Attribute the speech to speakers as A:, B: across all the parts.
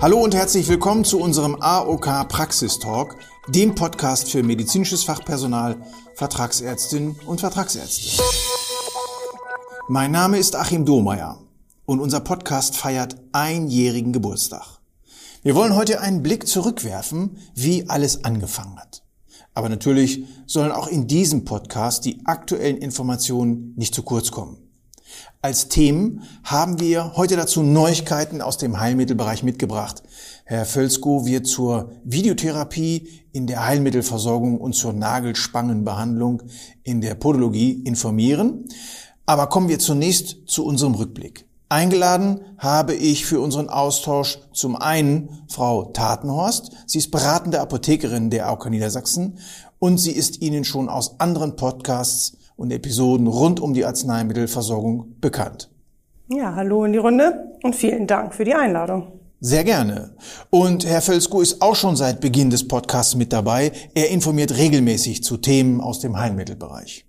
A: Hallo und herzlich willkommen zu unserem AOK Praxistalk, dem Podcast für medizinisches Fachpersonal, Vertragsärztinnen und Vertragsärzte. Mein Name ist Achim Domeyer und unser Podcast feiert einjährigen Geburtstag. Wir wollen heute einen Blick zurückwerfen, wie alles angefangen hat. Aber natürlich sollen auch in diesem Podcast die aktuellen Informationen nicht zu kurz kommen. Als Themen haben wir heute dazu Neuigkeiten aus dem Heilmittelbereich mitgebracht. Herr Völzko wird zur Videotherapie in der Heilmittelversorgung und zur Nagelspangenbehandlung in der Podologie informieren. Aber kommen wir zunächst zu unserem Rückblick. Eingeladen habe ich für unseren Austausch zum einen Frau Tatenhorst. Sie ist beratende Apothekerin der AOK Niedersachsen und sie ist Ihnen schon aus anderen Podcasts und Episoden rund um die Arzneimittelversorgung bekannt.
B: Ja, hallo in die Runde und vielen Dank für die Einladung.
A: Sehr gerne. Und Herr Völzko ist auch schon seit Beginn des Podcasts mit dabei. Er informiert regelmäßig zu Themen aus dem Heilmittelbereich.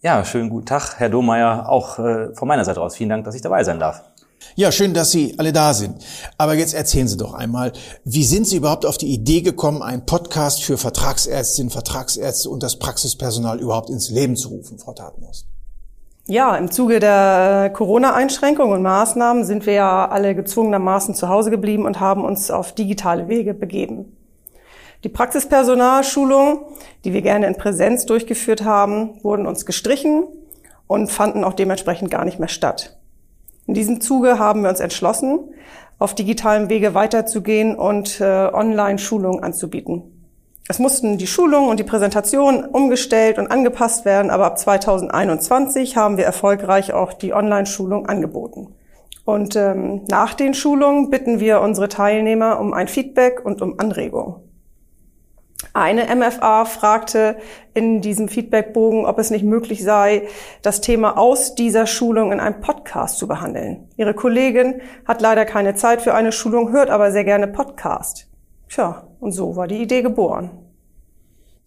C: Ja, schönen guten Tag, Herr Domeyer, auch äh, von meiner Seite aus. Vielen Dank, dass ich dabei sein darf.
A: Ja, schön, dass Sie alle da sind. Aber jetzt erzählen Sie doch einmal, wie sind Sie überhaupt auf die Idee gekommen, einen Podcast für Vertragsärztinnen, Vertragsärzte und das Praxispersonal überhaupt ins Leben zu rufen, Frau Tatenhorst?
B: Ja, im Zuge der Corona-Einschränkungen und Maßnahmen sind wir ja alle gezwungenermaßen zu Hause geblieben und haben uns auf digitale Wege begeben. Die Praxispersonalschulungen, die wir gerne in Präsenz durchgeführt haben, wurden uns gestrichen und fanden auch dementsprechend gar nicht mehr statt. In diesem Zuge haben wir uns entschlossen, auf digitalem Wege weiterzugehen und äh, Online-Schulungen anzubieten. Es mussten die Schulungen und die Präsentationen umgestellt und angepasst werden, aber ab 2021 haben wir erfolgreich auch die Online-Schulung angeboten. Und ähm, nach den Schulungen bitten wir unsere Teilnehmer um ein Feedback und um Anregungen. Eine MFA fragte in diesem Feedbackbogen, ob es nicht möglich sei, das Thema aus dieser Schulung in einem Podcast zu behandeln. Ihre Kollegin hat leider keine Zeit für eine Schulung, hört aber sehr gerne Podcast. Tja, und so war die Idee geboren.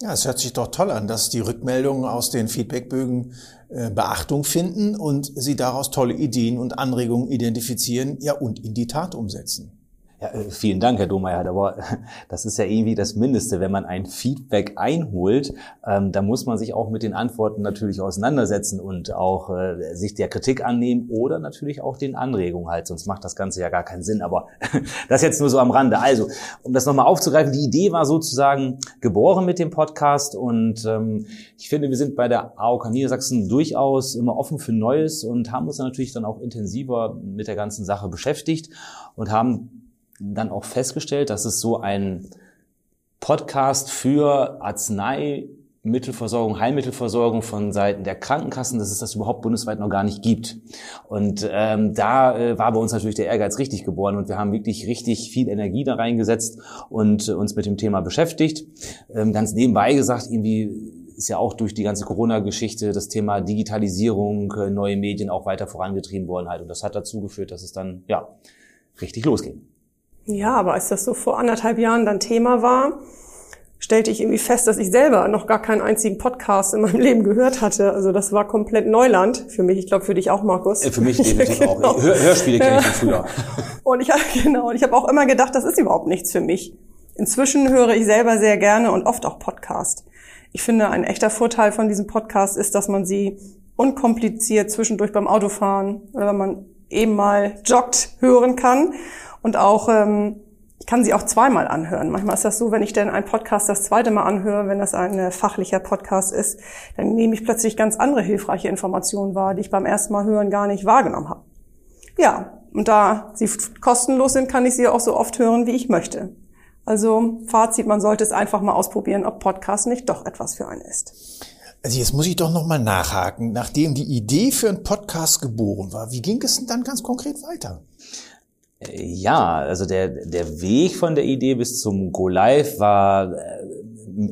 A: Ja, es hört sich doch toll an, dass die Rückmeldungen aus den Feedbackbögen äh, Beachtung finden und Sie daraus tolle Ideen und Anregungen identifizieren, ja, und in die Tat umsetzen.
C: Ja, äh, vielen Dank, Herr Domeyer. Aber das ist ja irgendwie das Mindeste. Wenn man ein Feedback einholt, ähm, da muss man sich auch mit den Antworten natürlich auseinandersetzen und auch äh, sich der Kritik annehmen oder natürlich auch den Anregungen halt. Sonst macht das Ganze ja gar keinen Sinn. Aber das jetzt nur so am Rande. Also, um das nochmal aufzugreifen, die Idee war sozusagen geboren mit dem Podcast und ähm, ich finde, wir sind bei der AOK Niedersachsen durchaus immer offen für Neues und haben uns natürlich dann auch intensiver mit der ganzen Sache beschäftigt und haben dann auch festgestellt, dass es so ein Podcast für Arzneimittelversorgung, Heilmittelversorgung von Seiten der Krankenkassen, dass es das überhaupt bundesweit noch gar nicht gibt. Und ähm, da äh, war bei uns natürlich der Ehrgeiz richtig geboren und wir haben wirklich richtig viel Energie da reingesetzt und äh, uns mit dem Thema beschäftigt. Ähm, ganz nebenbei gesagt, irgendwie ist ja auch durch die ganze Corona-Geschichte das Thema Digitalisierung, äh, neue Medien auch weiter vorangetrieben worden halt. Und das hat dazu geführt, dass es dann ja richtig losging.
B: Ja, aber als das so vor anderthalb Jahren dann Thema war, stellte ich irgendwie fest, dass ich selber noch gar keinen einzigen Podcast in meinem Leben gehört hatte. Also das war komplett Neuland für mich. Ich glaube für dich auch, Markus.
C: Für mich definitiv genau. auch. Hör Hörspiele kenne ich von früher.
B: Und ich genau, und ich habe auch immer gedacht, das ist überhaupt nichts für mich. Inzwischen höre ich selber sehr gerne und oft auch Podcast. Ich finde, ein echter Vorteil von diesem Podcast ist, dass man sie unkompliziert zwischendurch beim Autofahren oder wenn man eben mal joggt hören kann und auch, ähm, ich kann sie auch zweimal anhören. Manchmal ist das so, wenn ich dann einen Podcast das zweite Mal anhöre, wenn das ein äh, fachlicher Podcast ist, dann nehme ich plötzlich ganz andere hilfreiche Informationen wahr, die ich beim ersten Mal hören gar nicht wahrgenommen habe. Ja, und da sie kostenlos sind, kann ich sie auch so oft hören, wie ich möchte. Also Fazit, man sollte es einfach mal ausprobieren, ob Podcast nicht doch etwas für einen ist.
A: Also jetzt muss ich doch noch mal nachhaken, nachdem die Idee für einen Podcast geboren war, wie ging es denn dann ganz konkret weiter?
C: Ja, also der, der Weg von der Idee bis zum Go Live war, äh,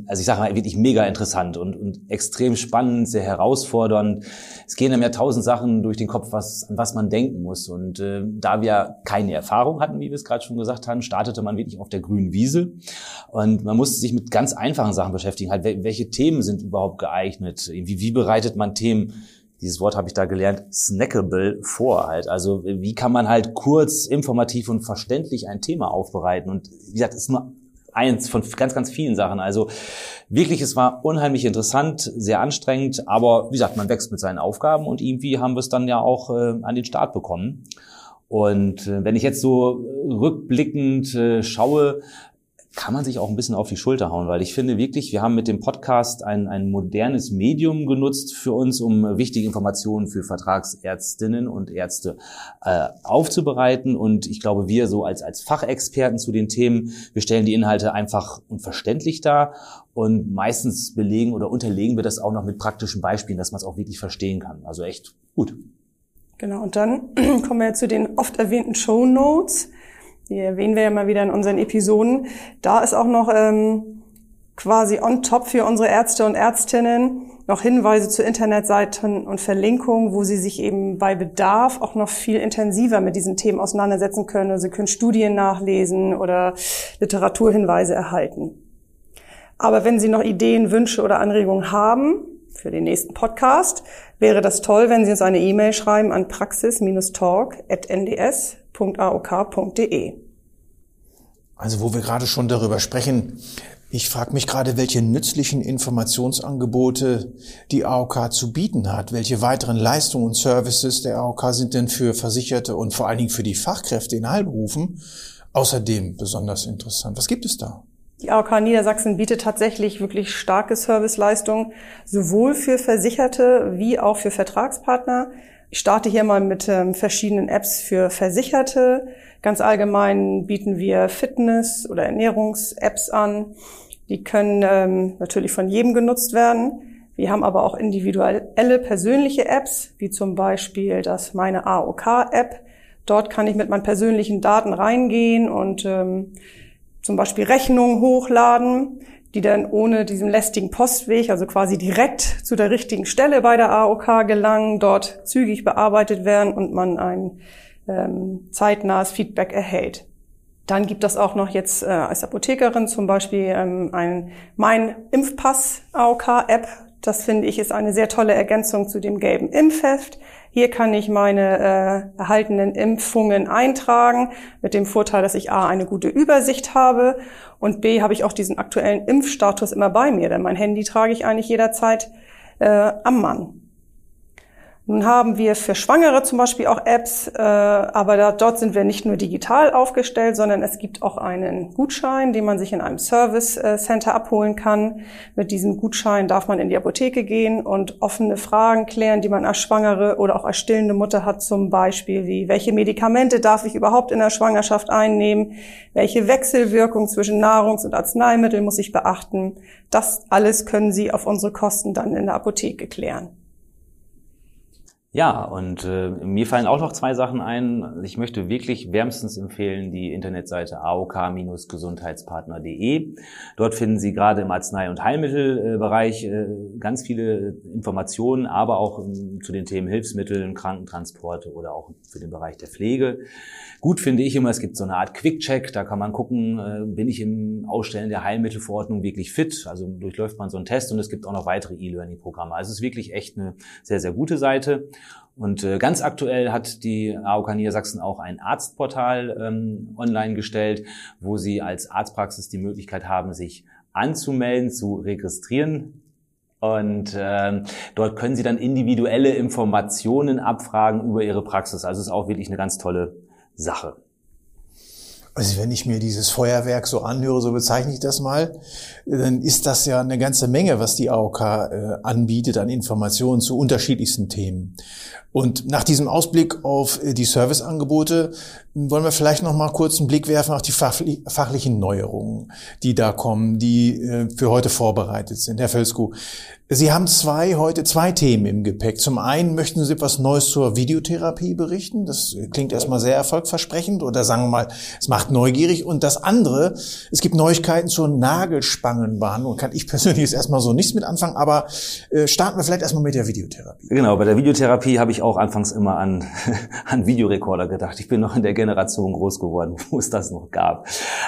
C: also ich sage mal, wirklich mega interessant und, und extrem spannend, sehr herausfordernd. Es gehen einem ja tausend Sachen durch den Kopf, was, an was man denken muss. Und äh, da wir keine Erfahrung hatten, wie wir es gerade schon gesagt haben, startete man wirklich auf der grünen Wiese. Und man musste sich mit ganz einfachen Sachen beschäftigen. Halt, welche Themen sind überhaupt geeignet? Wie, wie bereitet man Themen dieses Wort habe ich da gelernt, snackable vor halt. Also wie kann man halt kurz, informativ und verständlich ein Thema aufbereiten? Und wie gesagt, es ist nur eins von ganz, ganz vielen Sachen. Also wirklich, es war unheimlich interessant, sehr anstrengend, aber wie gesagt, man wächst mit seinen Aufgaben und irgendwie haben wir es dann ja auch äh, an den Start bekommen. Und äh, wenn ich jetzt so rückblickend äh, schaue, kann man sich auch ein bisschen auf die Schulter hauen, weil ich finde wirklich, wir haben mit dem Podcast ein, ein modernes Medium genutzt für uns, um wichtige Informationen für Vertragsärztinnen und Ärzte äh, aufzubereiten. Und ich glaube, wir so als, als Fachexperten zu den Themen, wir stellen die Inhalte einfach und verständlich dar und meistens belegen oder unterlegen wir das auch noch mit praktischen Beispielen, dass man es auch wirklich verstehen kann. Also echt gut.
B: Genau, und dann kommen wir zu den oft erwähnten Show Notes. Die erwähnen wir ja mal wieder in unseren Episoden. Da ist auch noch ähm, quasi on top für unsere Ärzte und Ärztinnen noch Hinweise zu Internetseiten und Verlinkungen, wo sie sich eben bei Bedarf auch noch viel intensiver mit diesen Themen auseinandersetzen können. Sie können Studien nachlesen oder Literaturhinweise erhalten. Aber wenn Sie noch Ideen, Wünsche oder Anregungen haben für den nächsten Podcast, wäre das toll, wenn Sie uns eine E-Mail schreiben an praxis-talk.nds www.aok.de.
A: Also wo wir gerade schon darüber sprechen, ich frage mich gerade, welche nützlichen Informationsangebote die AOK zu bieten hat. Welche weiteren Leistungen und Services der AOK sind denn für Versicherte und vor allen Dingen für die Fachkräfte in Heilberufen außerdem besonders interessant? Was gibt es da?
B: Die AOK Niedersachsen bietet tatsächlich wirklich starke Serviceleistungen, sowohl für Versicherte wie auch für Vertragspartner. Ich starte hier mal mit ähm, verschiedenen Apps für Versicherte. Ganz allgemein bieten wir Fitness- oder Ernährungs-Apps an. Die können ähm, natürlich von jedem genutzt werden. Wir haben aber auch individuelle persönliche Apps, wie zum Beispiel das Meine AOK-App. Dort kann ich mit meinen persönlichen Daten reingehen und ähm, zum Beispiel Rechnungen hochladen die dann ohne diesen lästigen Postweg, also quasi direkt zu der richtigen Stelle bei der AOK gelangen, dort zügig bearbeitet werden und man ein ähm, zeitnahes Feedback erhält. Dann gibt es auch noch jetzt äh, als Apothekerin zum Beispiel ähm, ein Mein Impfpass AOK App. Das finde ich ist eine sehr tolle Ergänzung zu dem gelben Impfheft. Hier kann ich meine äh, erhaltenen Impfungen eintragen, mit dem Vorteil, dass ich A eine gute Übersicht habe und B habe ich auch diesen aktuellen Impfstatus immer bei mir, denn mein Handy trage ich eigentlich jederzeit äh, am Mann. Nun haben wir für Schwangere zum Beispiel auch Apps, äh, aber da, dort sind wir nicht nur digital aufgestellt, sondern es gibt auch einen Gutschein, den man sich in einem Service äh, Center abholen kann. Mit diesem Gutschein darf man in die Apotheke gehen und offene Fragen klären, die man als Schwangere oder auch als stillende Mutter hat, zum Beispiel wie, welche Medikamente darf ich überhaupt in der Schwangerschaft einnehmen? Welche Wechselwirkung zwischen Nahrungs- und Arzneimitteln muss ich beachten? Das alles können Sie auf unsere Kosten dann in der Apotheke klären.
C: Ja, und äh, mir fallen auch noch zwei Sachen ein. Ich möchte wirklich wärmstens empfehlen die Internetseite aok-gesundheitspartner.de. Dort finden Sie gerade im Arznei- und Heilmittelbereich äh, ganz viele Informationen, aber auch ähm, zu den Themen Hilfsmittel, Krankentransporte oder auch für den Bereich der Pflege. Gut finde ich immer, es gibt so eine Art Quick-Check, da kann man gucken, äh, bin ich im Ausstellen der Heilmittelverordnung wirklich fit? Also durchläuft man so einen Test und es gibt auch noch weitere E-Learning-Programme. Also es ist wirklich echt eine sehr, sehr gute Seite. Und äh, ganz aktuell hat die AOK Niedersachsen auch ein Arztportal ähm, online gestellt, wo Sie als Arztpraxis die Möglichkeit haben, sich anzumelden, zu registrieren. Und ähm, dort können Sie dann individuelle Informationen abfragen über Ihre Praxis. Also es ist auch wirklich eine ganz tolle Sache.
A: Also wenn ich mir dieses Feuerwerk so anhöre, so bezeichne ich das mal, dann ist das ja eine ganze Menge, was die AOK äh, anbietet an Informationen zu unterschiedlichsten Themen. Und nach diesem Ausblick auf äh, die Serviceangebote wollen wir vielleicht noch mal kurz einen Blick werfen auf die fachlichen Neuerungen, die da kommen, die äh, für heute vorbereitet sind. Herr Völsku, Sie haben zwei heute zwei Themen im Gepäck. Zum einen möchten Sie etwas Neues zur Videotherapie berichten. Das klingt erstmal sehr erfolgversprechend oder sagen wir mal, es macht neugierig. Und das andere, es gibt Neuigkeiten zur Nagelspangenbehandlung. Kann ich persönlich jetzt erstmal so nichts mit anfangen, aber äh, starten wir vielleicht erstmal mit der Videotherapie.
C: Genau, bei der Videotherapie habe ich auch anfangs immer an, an Videorekorder gedacht. Ich bin noch in der Generation groß geworden, wo es das noch gab.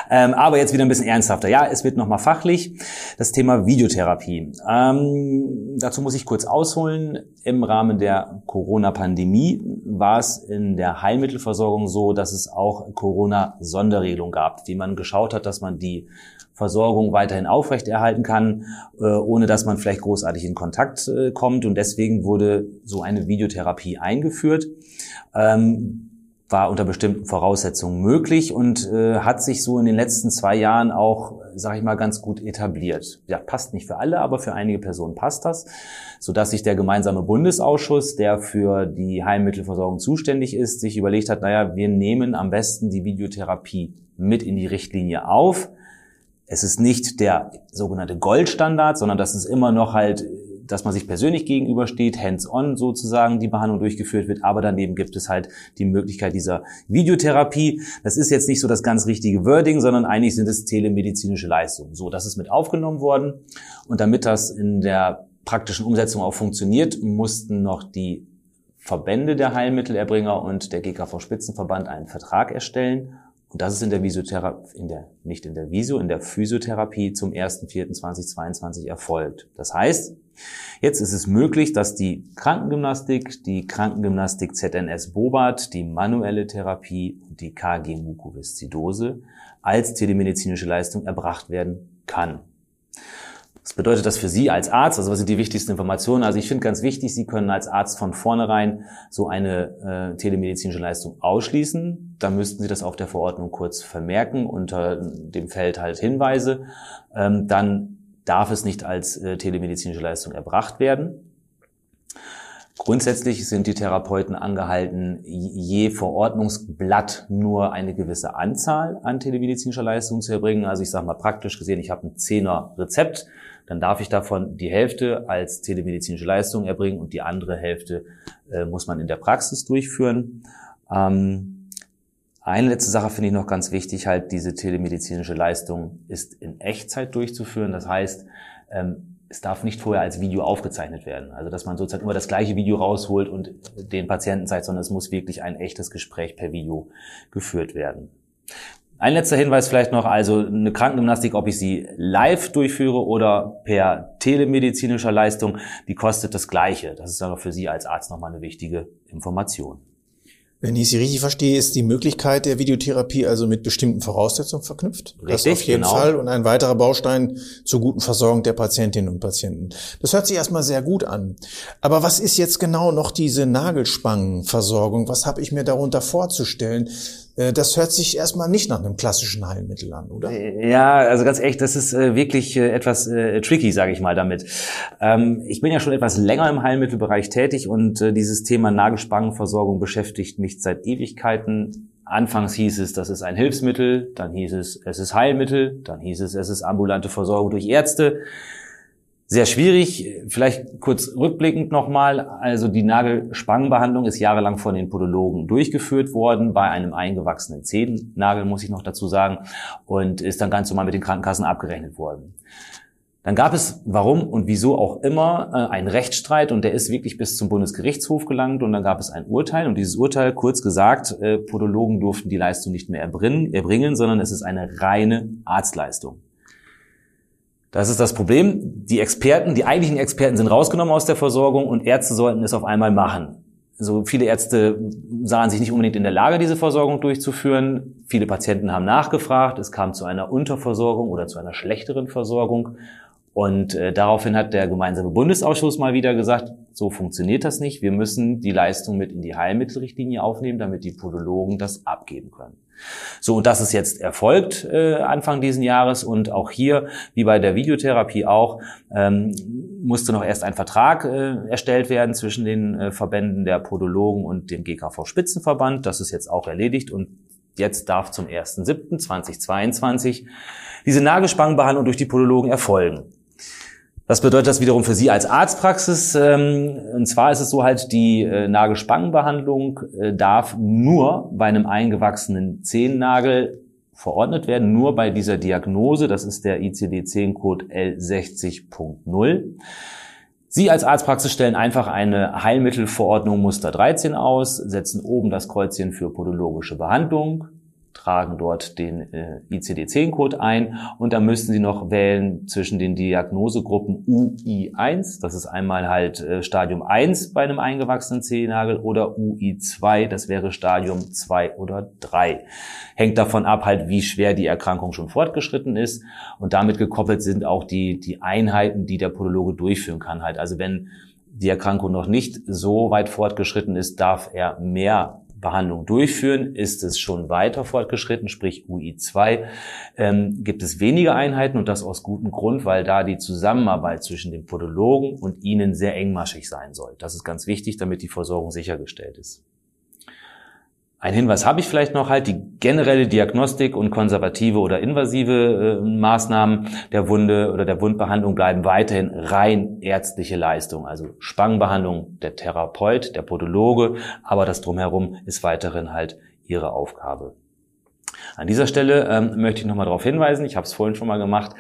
C: Ähm, aber jetzt wieder ein bisschen ernsthafter. Ja, es wird nochmal fachlich. Das Thema Videotherapie. Ähm, dazu muss ich kurz ausholen. Im Rahmen der Corona-Pandemie war es in der Heilmittelversorgung so, dass es auch Corona-Sonderregelungen gab, wie man geschaut hat, dass man die Versorgung weiterhin aufrechterhalten kann, äh, ohne dass man vielleicht großartig in Kontakt äh, kommt. Und deswegen wurde so eine Videotherapie eingeführt. Ähm, war unter bestimmten Voraussetzungen möglich und äh, hat sich so in den letzten zwei Jahren auch, sage ich mal, ganz gut etabliert. Ja, passt nicht für alle, aber für einige Personen passt das, so dass sich der gemeinsame Bundesausschuss, der für die Heilmittelversorgung zuständig ist, sich überlegt hat, naja, wir nehmen am besten die Videotherapie mit in die Richtlinie auf. Es ist nicht der sogenannte Goldstandard, sondern das ist immer noch halt dass man sich persönlich gegenübersteht, hands-on sozusagen die Behandlung durchgeführt wird, aber daneben gibt es halt die Möglichkeit dieser Videotherapie. Das ist jetzt nicht so das ganz richtige Wording, sondern eigentlich sind es telemedizinische Leistungen. So, das ist mit aufgenommen worden und damit das in der praktischen Umsetzung auch funktioniert, mussten noch die Verbände der Heilmittelerbringer und der GKV Spitzenverband einen Vertrag erstellen und das ist in der Visiotherapie, in der, nicht in der Visio, in der Physiotherapie zum 1.4.2022 erfolgt. Das heißt, jetzt ist es möglich, dass die Krankengymnastik, die Krankengymnastik ZNS Bobat, die manuelle Therapie und die KG Mukoviszidose als telemedizinische Leistung erbracht werden kann. Was bedeutet das für Sie als Arzt? Also was sind die wichtigsten Informationen? Also ich finde ganz wichtig, Sie können als Arzt von vornherein so eine äh, telemedizinische Leistung ausschließen. Da müssten Sie das auf der Verordnung kurz vermerken unter dem Feld halt Hinweise. Ähm, dann darf es nicht als äh, telemedizinische Leistung erbracht werden. Grundsätzlich sind die Therapeuten angehalten, je Verordnungsblatt nur eine gewisse Anzahl an telemedizinischer Leistungen zu erbringen. Also ich sage mal praktisch gesehen, ich habe ein Zehner Rezept dann darf ich davon die Hälfte als telemedizinische Leistung erbringen und die andere Hälfte äh, muss man in der Praxis durchführen. Ähm, eine letzte Sache finde ich noch ganz wichtig, halt diese telemedizinische Leistung ist in Echtzeit durchzuführen. Das heißt, ähm, es darf nicht vorher als Video aufgezeichnet werden. Also dass man sozusagen immer das gleiche Video rausholt und den Patienten zeigt, sondern es muss wirklich ein echtes Gespräch per Video geführt werden. Ein letzter Hinweis vielleicht noch, also eine Krankengymnastik, ob ich sie live durchführe oder per telemedizinischer Leistung, die kostet das Gleiche. Das ist aber für Sie als Arzt nochmal eine wichtige Information.
A: Wenn ich Sie richtig verstehe, ist die Möglichkeit der Videotherapie also mit bestimmten Voraussetzungen verknüpft.
C: Richtig, das auf jeden
A: genau. Fall und ein weiterer Baustein zur guten Versorgung der Patientinnen und Patienten. Das hört sich erstmal sehr gut an. Aber was ist jetzt genau noch diese Nagelspangenversorgung? Was habe ich mir darunter vorzustellen? Äh, das hört sich erstmal nicht nach einem klassischen Heilmittel an, oder?
C: Ja, also ganz echt, das ist äh, wirklich äh, etwas tricky, sage ich mal damit. Ähm, ich bin ja schon etwas länger im Heilmittelbereich tätig und dieses Thema Nagelspangenversorgung beschäftigt mich seit Ewigkeiten. Anfangs hieß es, das ist ein Hilfsmittel, dann hieß es, es ist Heilmittel, dann hieß es, es ist ambulante Versorgung durch Ärzte sehr schwierig. Vielleicht kurz rückblickend nochmal. Also die Nagelspangenbehandlung ist jahrelang von den Podologen durchgeführt worden, bei einem eingewachsenen Zehennagel, muss ich noch dazu sagen, und ist dann ganz normal mit den Krankenkassen abgerechnet worden. Dann gab es, warum und wieso auch immer, äh, einen Rechtsstreit und der ist wirklich bis zum Bundesgerichtshof gelangt und dann gab es ein Urteil und dieses Urteil, kurz gesagt, äh, Podologen durften die Leistung nicht mehr erbringen, erbringen sondern es ist eine reine Arztleistung. Das ist das Problem. Die Experten, die eigentlichen Experten sind rausgenommen aus der Versorgung und Ärzte sollten es auf einmal machen. So viele Ärzte sahen sich nicht unbedingt in der Lage, diese Versorgung durchzuführen. Viele Patienten haben nachgefragt. Es kam zu einer Unterversorgung oder zu einer schlechteren Versorgung. Und äh, daraufhin hat der gemeinsame Bundesausschuss mal wieder gesagt, so funktioniert das nicht. Wir müssen die Leistung mit in die Heilmittelrichtlinie aufnehmen, damit die Podologen das abgeben können. So, und das ist jetzt erfolgt äh, Anfang diesen Jahres und auch hier, wie bei der Videotherapie auch, ähm, musste noch erst ein Vertrag äh, erstellt werden zwischen den äh, Verbänden der Podologen und dem GKV Spitzenverband. Das ist jetzt auch erledigt und jetzt darf zum 1.7.2022 diese Nagelspangenbehandlung durch die Podologen erfolgen. Was bedeutet das wiederum für Sie als Arztpraxis? Ähm, und zwar ist es so halt, die äh, Nagelspangenbehandlung äh, darf nur bei einem eingewachsenen Zehennagel verordnet werden, nur bei dieser Diagnose. Das ist der ICD-10-Code L60.0. Sie als Arztpraxis stellen einfach eine Heilmittelverordnung Muster 13 aus, setzen oben das Kreuzchen für podologische Behandlung, tragen dort den äh, ICD-10-Code ein und dann müssten Sie noch wählen zwischen den Diagnosegruppen UI1, das ist einmal halt äh, Stadium 1 bei einem eingewachsenen Zehennagel oder UI2, das wäre Stadium 2 oder 3. Hängt davon ab halt, wie schwer die Erkrankung schon fortgeschritten ist und damit gekoppelt sind auch die, die Einheiten, die der Podologe durchführen kann halt. Also wenn die Erkrankung noch nicht so weit fortgeschritten ist, darf er mehr Behandlung durchführen, ist es schon weiter fortgeschritten, sprich UI2, ähm, gibt es weniger Einheiten und das aus gutem Grund, weil da die Zusammenarbeit zwischen dem Podologen und Ihnen sehr engmaschig sein soll. Das ist ganz wichtig, damit die Versorgung sichergestellt ist. Ein Hinweis habe ich vielleicht noch halt, die generelle Diagnostik und konservative oder invasive äh, Maßnahmen der Wunde oder der Wundbehandlung bleiben weiterhin rein ärztliche Leistung. Also Spangenbehandlung der Therapeut, der Podologe, aber das drumherum ist weiterhin halt ihre Aufgabe. An dieser Stelle ähm, möchte ich nochmal darauf hinweisen, ich habe es vorhin schon mal gemacht,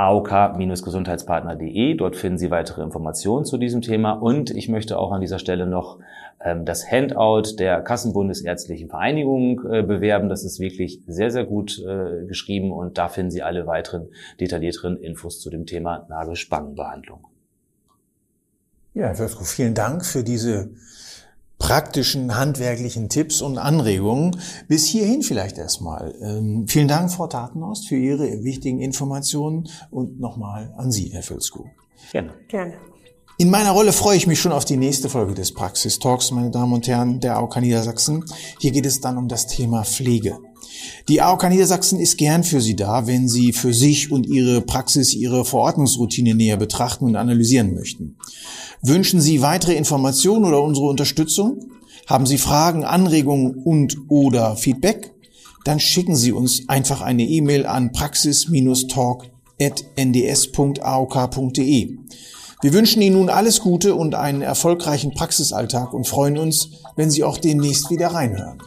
C: aok-gesundheitspartner.de. Dort finden Sie weitere Informationen zu diesem Thema. Und ich möchte auch an dieser Stelle noch ähm, das Handout der Kassenbundesärztlichen Vereinigung äh, bewerben. Das ist wirklich sehr, sehr gut äh, geschrieben und da finden Sie alle weiteren detaillierteren Infos zu dem Thema Nagelspangenbehandlung.
A: Ja, Herr Fürsko, vielen Dank für diese praktischen, handwerklichen Tipps und Anregungen. Bis hierhin vielleicht erstmal. Ähm, vielen Dank, Frau Tatenhorst, für Ihre wichtigen Informationen und nochmal an Sie, Herr Filzko.
B: Gerne. Gerne.
A: In meiner Rolle freue ich mich schon auf die nächste Folge des Praxis Talks, meine Damen und Herren der AOK Niedersachsen. Hier geht es dann um das Thema Pflege. Die AOK Niedersachsen ist gern für Sie da, wenn Sie für sich und Ihre Praxis, Ihre Verordnungsroutine näher betrachten und analysieren möchten. Wünschen Sie weitere Informationen oder unsere Unterstützung? Haben Sie Fragen, Anregungen und oder Feedback? Dann schicken Sie uns einfach eine E-Mail an praxis-talk.nds.aok.de. Wir wünschen Ihnen nun alles Gute und einen erfolgreichen Praxisalltag und freuen uns, wenn Sie auch demnächst wieder reinhören.